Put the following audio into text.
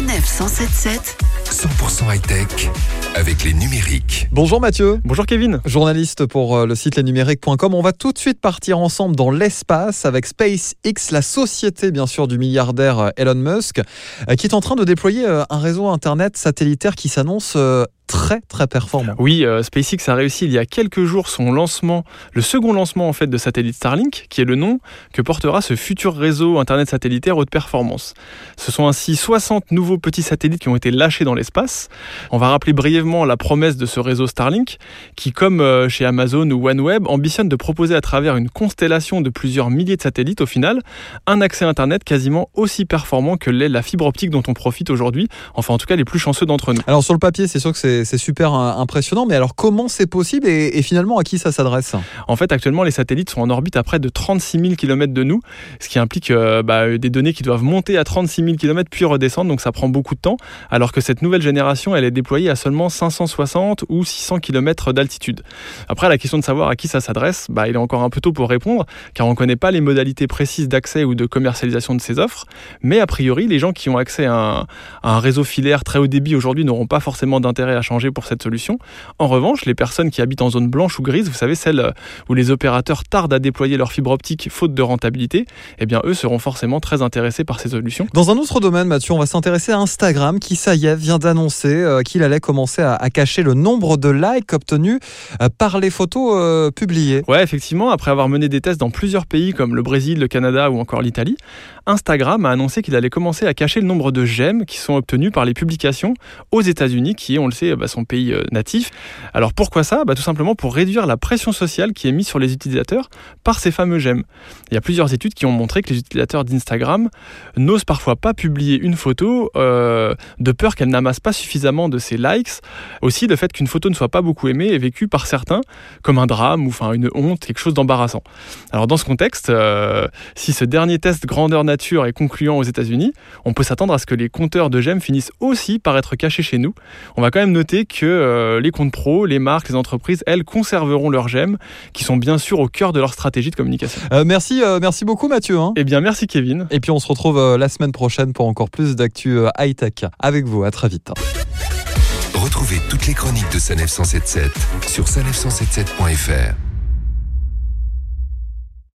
Sanef 177 100% high-tech avec les numériques. Bonjour Mathieu. Bonjour Kevin. Journaliste pour euh, le site lesnumériques.com. On va tout de suite partir ensemble dans l'espace avec SpaceX, la société bien sûr du milliardaire euh, Elon Musk, euh, qui est en train de déployer un réseau internet satellitaire qui s'annonce très très performant. Oui, SpaceX a réussi il y a quelques jours son lancement, le second lancement en fait de satellite Starlink, qui est le nom que portera ce futur réseau internet satellitaire haute performance. Ce sont ainsi 60 nouveaux petits satellites qui ont été lâchés dans l'espace. On va rappeler brièvement la promesse de ce réseau Starlink, qui comme euh, chez Amazon ou OneWeb, ambitionne de proposer à travers une constellation de plusieurs milliers de satellites au final, un accès Internet quasiment aussi performant que l'est la fibre optique dont on profite aujourd'hui, enfin en tout cas les plus chanceux d'entre nous. Alors sur le papier, c'est sûr que c'est super euh, impressionnant, mais alors comment c'est possible et, finalement à qui ça s'adresse? En fait, actuellement, les satellites sont en orbite à près de 36 000 km de nous, ce qui implique euh, bah, des données qui doivent monter à 36 000 km puis redescendre, donc ça prend beaucoup de temps, alors que cette nouvelle génération, elle est déployée à seulement 560 ou 600 km d'altitude. Après, la question de savoir à qui ça s'adresse, bah, il est encore un peu tôt pour répondre, car on ne connaît pas les modalités précises d'accès ou de commercialisation de ces offres, mais a priori, les gens qui ont accès à un, à un réseau filaire très haut débit aujourd'hui n'auront pas forcément d'intérêt à changer pour cette solution. En revanche, les personnes qui habitent en zone blanche ou grise, vous savez, celles où les opérateurs tardent à déployer leur fibre optique faute de rentabilité, eh bien eux seront forcément très intéressés par ces solutions. Dans un autre domaine, Mathieu, on va s'intéresser à Instagram qui, ça y est, vient d'annoncer euh, qu'il allait commencer à, cacher le nombre de likes obtenus euh, par les photos euh, publiées. Ouais, effectivement, après avoir mené des tests dans plusieurs pays comme le Brésil, le Canada ou encore l'Italie, Instagram a annoncé qu'il allait commencer à cacher le nombre de j'aime qui sont obtenus par les publications aux États-Unis, qui est, on le sait, bah, son pays natif. Alors pourquoi ça? Bah, Tout simplement pour réduire la pression sociale qui est mise sur les utilisateurs par ces fameux j'aime. Il y a plusieurs études qui ont montré que les utilisateurs d'Instagram n'osent parfois pas publier une photo de peur qu'elle n'amasse pas suffisamment de ces likes. Aussi, le fait qu'une photo ne soit pas beaucoup aimée est vécu par certains comme un drame ou une honte, quelque chose d'embarrassant. Alors dans ce contexte, euh, si ce dernier test grandeur nature est concluant aux États-Unis, on peut s'attendre à ce que les compteurs de j'aime finissent aussi par être cachés chez nous. On va quand même noter que euh, les comptes pro, les marques, les entreprises, elles conserveront leurs j'aime, qui sont bien sûr au cœur de leur stratégie de communication. Euh, merci, merci beaucoup Mathieu. Hein. Eh bien merci Kevin. Et puis on se retrouve la semaine prochaine pour encore plus d'actu high tech avec vous. À très vite. Retrouvez toutes les chroniques de Sanef 177 sur sanef177.fr.